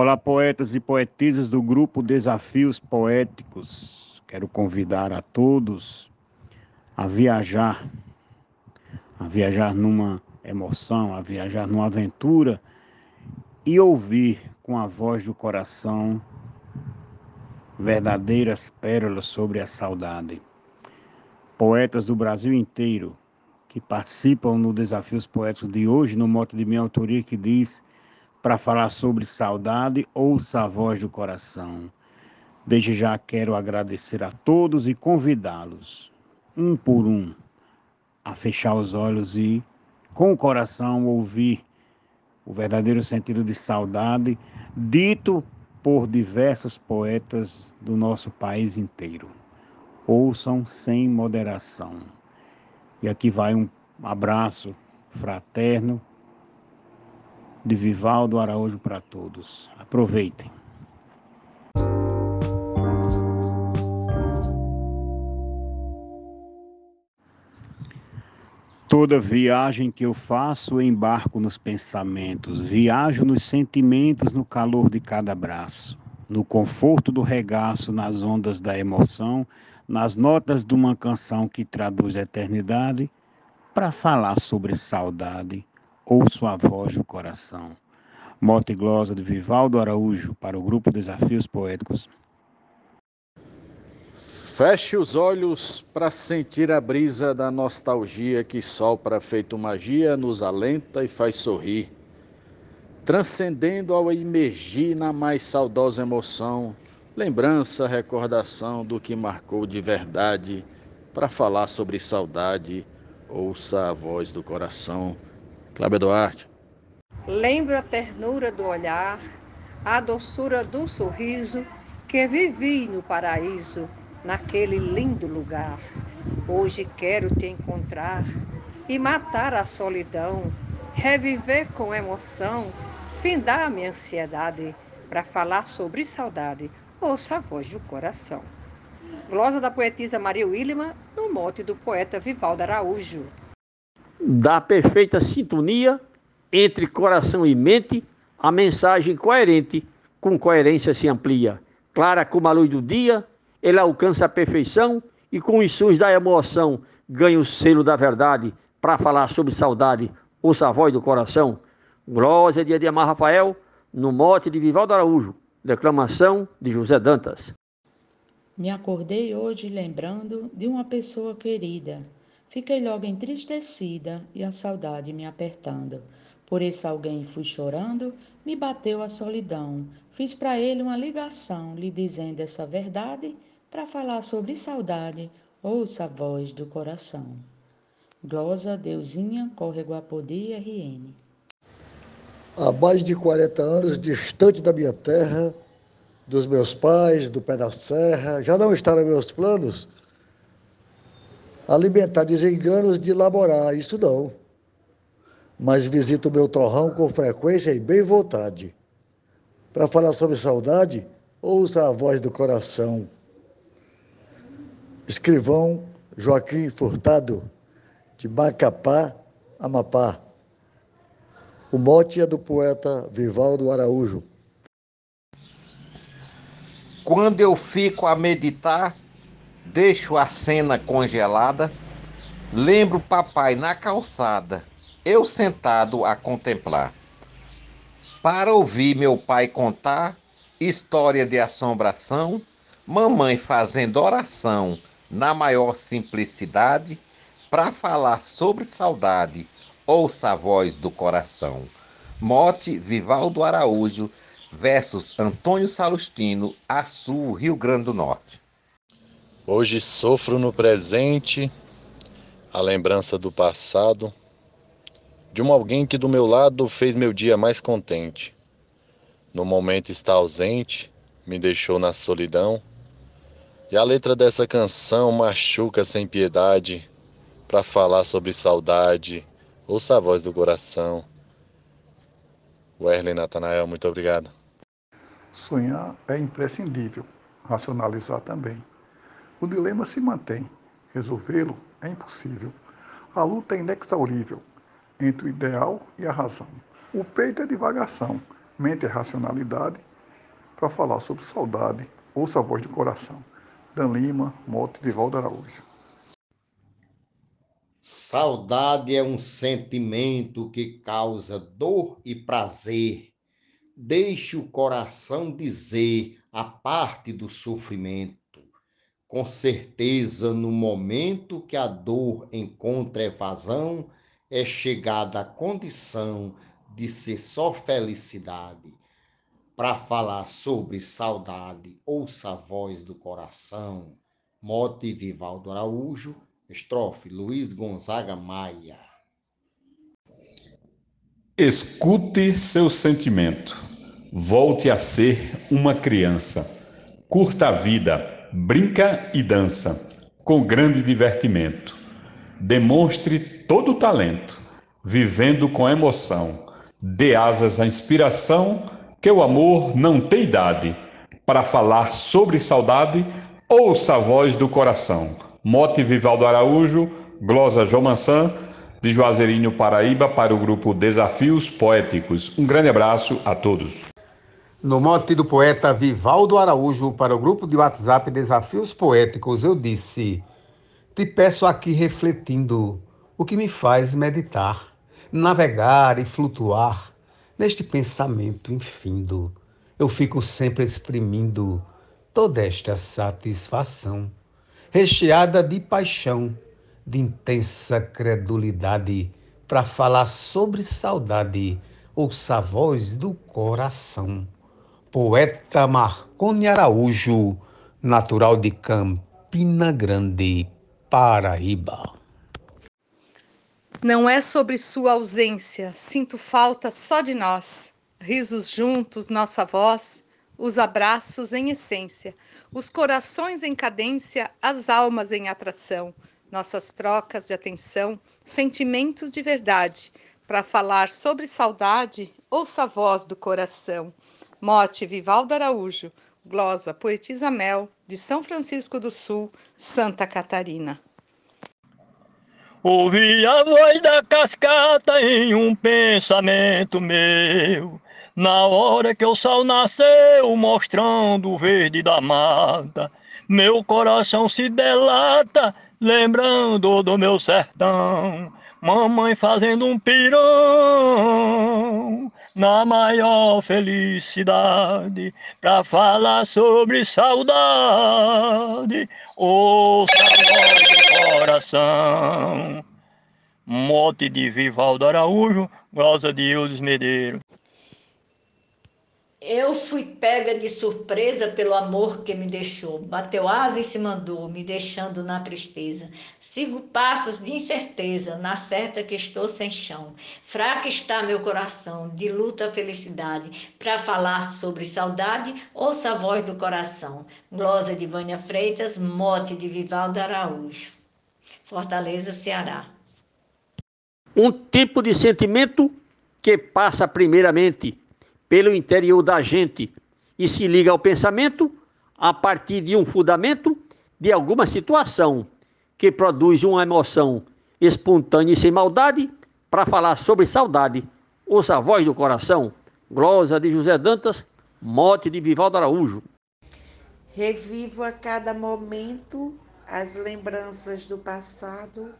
Olá, poetas e poetisas do grupo Desafios Poéticos. Quero convidar a todos a viajar, a viajar numa emoção, a viajar numa aventura e ouvir com a voz do coração verdadeiras pérolas sobre a saudade. Poetas do Brasil inteiro que participam no Desafios Poéticos de hoje, no mote de minha autoria que diz para falar sobre saudade, ouça a voz do coração. Desde já quero agradecer a todos e convidá-los, um por um, a fechar os olhos e, com o coração, ouvir o verdadeiro sentido de saudade, dito por diversos poetas do nosso país inteiro. Ouçam sem moderação. E aqui vai um abraço fraterno de Vivaldo Araújo para todos. Aproveitem. Toda viagem que eu faço, embarco nos pensamentos, viajo nos sentimentos, no calor de cada abraço, no conforto do regaço, nas ondas da emoção, nas notas de uma canção que traduz a eternidade, para falar sobre saudade, ouço a voz do coração. Mote e glosa de Vivaldo Araújo para o grupo Desafios Poéticos. Feche os olhos para sentir a brisa da nostalgia que sopra feito magia, nos alenta e faz sorrir. Transcendendo ao emergir na mais saudosa emoção, lembrança, recordação do que marcou de verdade, para falar sobre saudade, ouça a voz do coração. Cláudia Duarte. Lembro a ternura do olhar, a doçura do sorriso que vivi no paraíso, naquele lindo lugar. Hoje quero te encontrar e matar a solidão, reviver com emoção, findar a minha ansiedade para falar sobre saudade. Ouça a voz do coração. Glosa da poetisa Maria Willima, no mote do poeta Vivaldo Araújo da perfeita sintonia entre coração e mente, a mensagem coerente com coerência se amplia. Clara como a luz do dia, ele alcança a perfeição e com os sons da emoção ganha o selo da verdade para falar sobre saudade, ouça a voz do coração. Glória de Ademar Rafael, no mote de Vivaldo Araújo, declamação de José Dantas. Me acordei hoje lembrando de uma pessoa querida Fiquei logo entristecida e a saudade me apertando. Por esse alguém fui chorando, me bateu a solidão. Fiz para ele uma ligação, lhe dizendo essa verdade, para falar sobre saudade, ouça a voz do coração. Glosa Deusinha, Córrego Apodi, RN. Há mais de 40 anos, distante da minha terra, dos meus pais, do pé da serra, já não está nos meus planos alimentar desenganos de laborar, isso não. Mas visito o meu torrão com frequência e bem vontade. Para falar sobre saudade, ouça a voz do coração. Escrivão Joaquim Furtado, de Macapá, Amapá. O mote é do poeta Vivaldo Araújo. Quando eu fico a meditar, Deixo a cena congelada, lembro papai na calçada, eu sentado a contemplar. Para ouvir meu pai contar história de assombração, mamãe fazendo oração na maior simplicidade, para falar sobre saudade, ouça a voz do coração. Mote Vivaldo Araújo versus Antônio Salustino, Açu, Rio Grande do Norte. Hoje sofro no presente a lembrança do passado, de um alguém que do meu lado fez meu dia mais contente. No momento está ausente, me deixou na solidão, e a letra dessa canção machuca sem piedade para falar sobre saudade. Ouça a voz do coração. Werley Natanael, muito obrigado. Sonhar é imprescindível, racionalizar também. O dilema se mantém. Resolvê-lo é impossível. A luta é inexaurível entre o ideal e a razão. O peito é divagação, mente e racionalidade, para falar sobre saudade, ouça a voz do coração. Dan Lima, Mote Vivaldo Araújo. Saudade é um sentimento que causa dor e prazer. Deixe o coração dizer a parte do sofrimento. Com certeza, no momento que a dor encontra evasão, é chegada a condição de ser só felicidade. Para falar sobre saudade, ouça a voz do coração. Mote Vivaldo Araújo, estrofe Luiz Gonzaga Maia. Escute seu sentimento. Volte a ser uma criança. Curta a vida brinca e dança, com grande divertimento. Demonstre todo o talento, vivendo com emoção. Dê asas à inspiração, que o amor não tem idade. Para falar sobre saudade, ouça a voz do coração. Mote Vivaldo Araújo, glosa João Mansan, de Juazeirinho, Paraíba, para o grupo Desafios Poéticos. Um grande abraço a todos. No mote do poeta Vivaldo Araújo para o grupo de WhatsApp Desafios Poéticos, eu disse: Te peço aqui refletindo o que me faz meditar, navegar e flutuar neste pensamento infindo. Eu fico sempre exprimindo toda esta satisfação, recheada de paixão, de intensa credulidade, para falar sobre saudade, ouça a voz do coração poeta Marconi Araújo, natural de Campina Grande, Paraíba. Não é sobre sua ausência, sinto falta só de nós. Risos juntos, nossa voz, os abraços em essência, os corações em cadência, as almas em atração, nossas trocas de atenção, sentimentos de verdade. Para falar sobre saudade, ouça a voz do coração. Mote Vivaldo Araújo, glosa Poetisa Mel, de São Francisco do Sul, Santa Catarina. Ouvi a voz da cascata em um pensamento meu, na hora que o sol nasceu, mostrando o verde da mata. Meu coração se delata, lembrando do meu sertão. Mamãe fazendo um pirão na maior felicidade para falar sobre saudade. Ouça a voz do coração. Mote de Vivaldo Araújo, glosa de Eudes Medeiros. Eu fui pega de surpresa pelo amor que me deixou. Bateu asa e se mandou, me deixando na tristeza. Sigo passos de incerteza, na certa que estou sem chão. Fraca está meu coração, de luta a felicidade. Para falar sobre saudade, ouça a voz do coração. Glosa de Vânia Freitas, mote de Vivaldo Araújo. Fortaleza, Ceará. Um tipo de sentimento que passa primeiramente pelo interior da gente e se liga ao pensamento a partir de um fundamento de alguma situação que produz uma emoção espontânea e sem maldade para falar sobre saudade. Ouça a voz do coração. Glosa de José Dantas, mote de Vivaldo Araújo. Revivo a cada momento as lembranças do passado.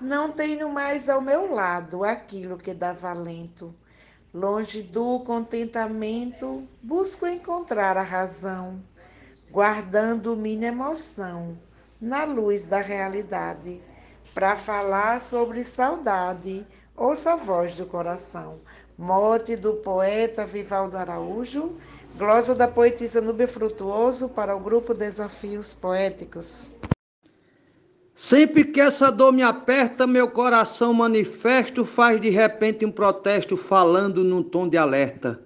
Não tenho mais ao meu lado aquilo que dá valento Longe do contentamento, busco encontrar a razão, guardando minha emoção na luz da realidade, para falar sobre saudade, ouça a voz do coração. Mote do poeta Vivaldo Araújo, glosa da poetisa Nubia Frutuoso para o grupo Desafios Poéticos. Sempre que essa dor me aperta, meu coração manifesto faz de repente um protesto falando num tom de alerta.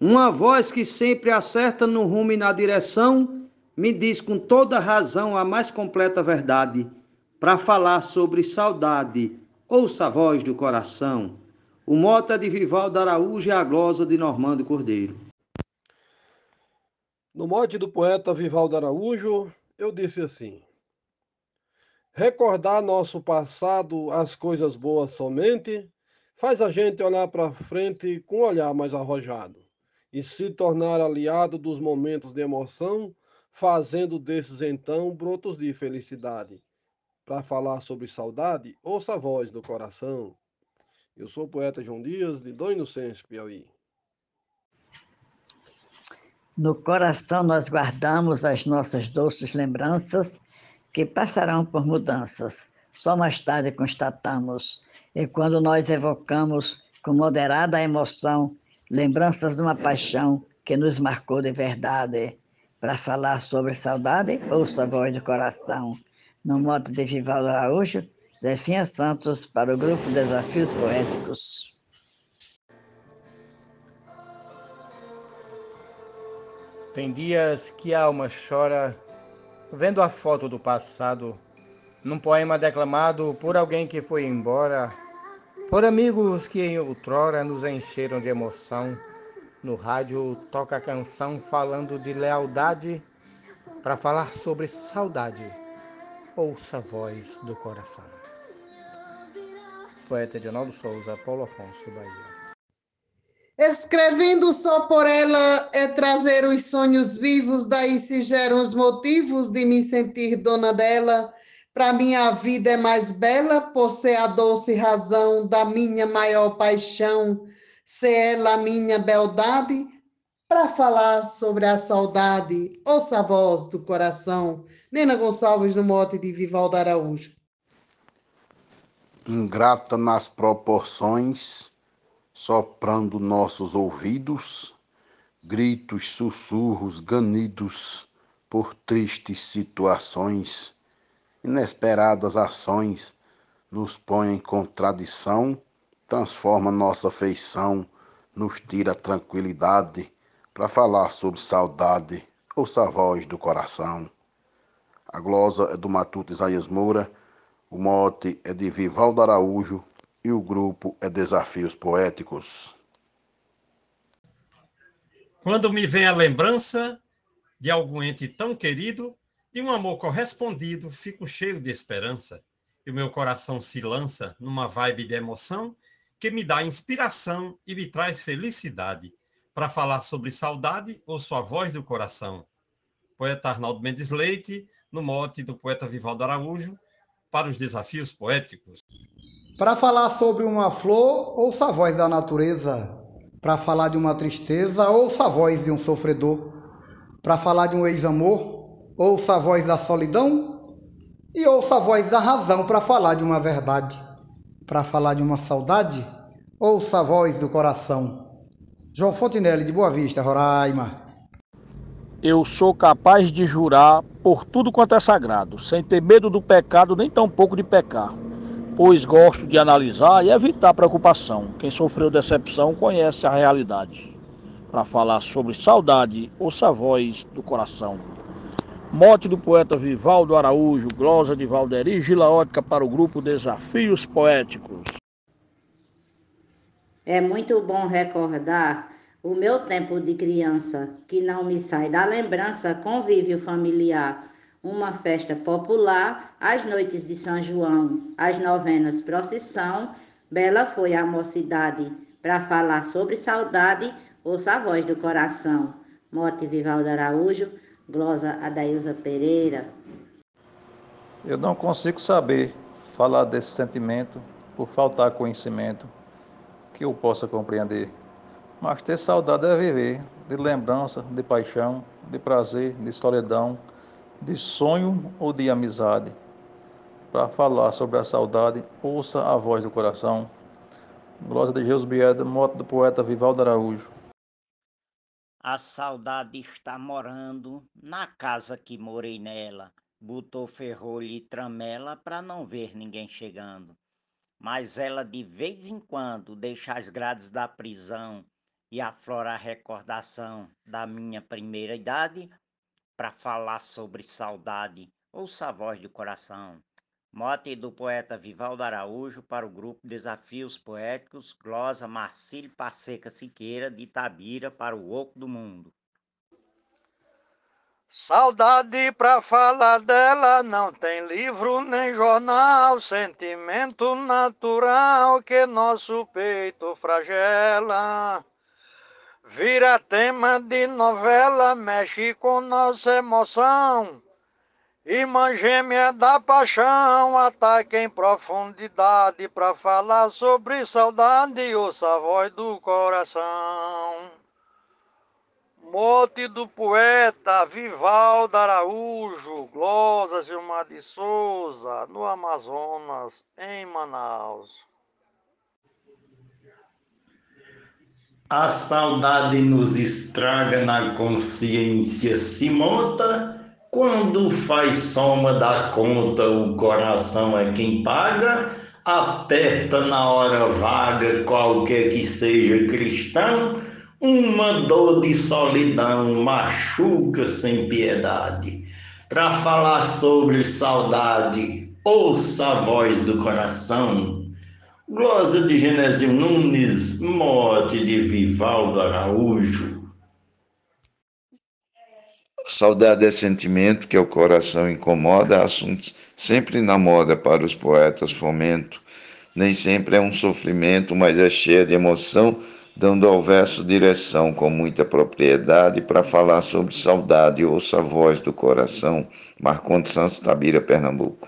Uma voz que sempre acerta no rumo e na direção me diz com toda razão a mais completa verdade. Para falar sobre saudade, ouça a voz do coração. O mota de Vivaldo Araújo e a glosa de Normando Cordeiro. No mote do poeta Vivaldo Araújo, eu disse assim: Recordar nosso passado, as coisas boas somente, faz a gente olhar para frente com um olhar mais arrojado. e se tornar aliado dos momentos de emoção, fazendo desses então brotos de felicidade. Para falar sobre saudade, ouça a voz do coração. Eu sou o poeta João Dias, de Dom Inocêncio, Piauí. No coração nós guardamos as nossas doces lembranças que passarão por mudanças. Só mais tarde constatamos. E quando nós evocamos com moderada emoção lembranças de uma paixão que nos marcou de verdade, para falar sobre saudade, ouça a voz do coração. No modo de Vivaldo Araújo, Zefinha Santos, para o grupo Desafios Poéticos. Tem dias que a alma chora vendo a foto do passado, num poema declamado por alguém que foi embora, por amigos que em outrora nos encheram de emoção. No rádio toca a canção falando de lealdade, para falar sobre saudade. Ouça a voz do coração. Poeta Edinaldo Souza, Paulo Afonso, Bahia. Escrevendo só por ela é trazer os sonhos vivos, daí se geram os motivos de me sentir dona dela. Para minha vida é mais bela por ser a doce razão da minha maior paixão, ser ela a minha beldade. Para falar sobre a saudade, ouça a voz do coração. Nena Gonçalves no mote de Vivaldo Araújo. Ingrata nas proporções soprando nossos ouvidos, gritos, sussurros, ganidos por tristes situações, inesperadas ações nos põe em contradição, transforma nossa feição, nos tira tranquilidade para falar sobre saudade, ouça a voz do coração. A glosa é do Matuto Isaías Moura, o mote é de Vivaldo Araújo, e o grupo é Desafios Poéticos. Quando me vem a lembrança de algum ente tão querido, de um amor correspondido, fico cheio de esperança e o meu coração se lança numa vibe de emoção que me dá inspiração e me traz felicidade. Para falar sobre saudade, ou sua voz do coração. Poeta Arnaldo Mendes Leite, no mote do poeta Vivaldo Araújo, para os desafios poéticos. Para falar sobre uma flor, ouça a voz da natureza. Para falar de uma tristeza, ouça a voz de um sofredor. Para falar de um ex-amor, ouça a voz da solidão. E ouça a voz da razão para falar de uma verdade. Para falar de uma saudade, ouça a voz do coração. João Fontinelli, de Boa Vista, Roraima. Eu sou capaz de jurar por tudo quanto é sagrado, sem ter medo do pecado, nem tampouco de pecar pois gosto de analisar e evitar preocupação. Quem sofreu decepção conhece a realidade. Para falar sobre saudade, ouça a voz do coração. Mote do poeta Vivaldo Araújo, glosa de Valderi Gilaótica para o grupo Desafios Poéticos. É muito bom recordar o meu tempo de criança, que não me sai da lembrança, convívio familiar uma festa popular, as noites de São João, as novenas procissão, bela foi a mocidade, para falar sobre saudade, ouça a voz do coração. Mote Vivaldo Araújo, glosa Adailza Pereira. Eu não consigo saber falar desse sentimento por faltar conhecimento que eu possa compreender. Mas ter saudade é viver, de lembrança, de paixão, de prazer, de solidão, de sonho ou de amizade. Para falar sobre a saudade, ouça a voz do coração. Glória de Jesus Bieda, moto do poeta Vivaldo Araújo. A saudade está morando na casa que morei nela. Botou ferrolho e tramela para não ver ninguém chegando. Mas ela de vez em quando deixa as grades da prisão e aflora a recordação da minha primeira idade para falar sobre saudade. Ouça a voz do coração. Mote do poeta Vivaldo Araújo para o grupo Desafios Poéticos, glosa Marcílio Passeca Siqueira, de Itabira, para o Oco do Mundo. Saudade pra falar dela não tem livro nem jornal, sentimento natural que nosso peito fragela. Vira tema de novela, mexe com nossa emoção. Irmã gêmea da paixão, ataque em profundidade para falar sobre saudade, ouça a voz do coração. Mote do poeta Vivaldo Araújo, Glosa Gilmar de Souza, no Amazonas, em Manaus. A saudade nos estraga na consciência, se monta quando faz soma da conta, o coração é quem paga, aperta na hora vaga, qualquer que seja cristão uma dor de solidão machuca sem piedade. Para falar sobre saudade, ouça a voz do coração. Glosa de Genésio Nunes, morte de Vivaldo Araújo. Saudade é sentimento que o coração incomoda, assunto sempre na moda para os poetas fomento. Nem sempre é um sofrimento, mas é cheia de emoção dando ao verso direção com muita propriedade para falar sobre saudade, ouça a voz do coração. Marcondes Santos, Tabira, Pernambuco.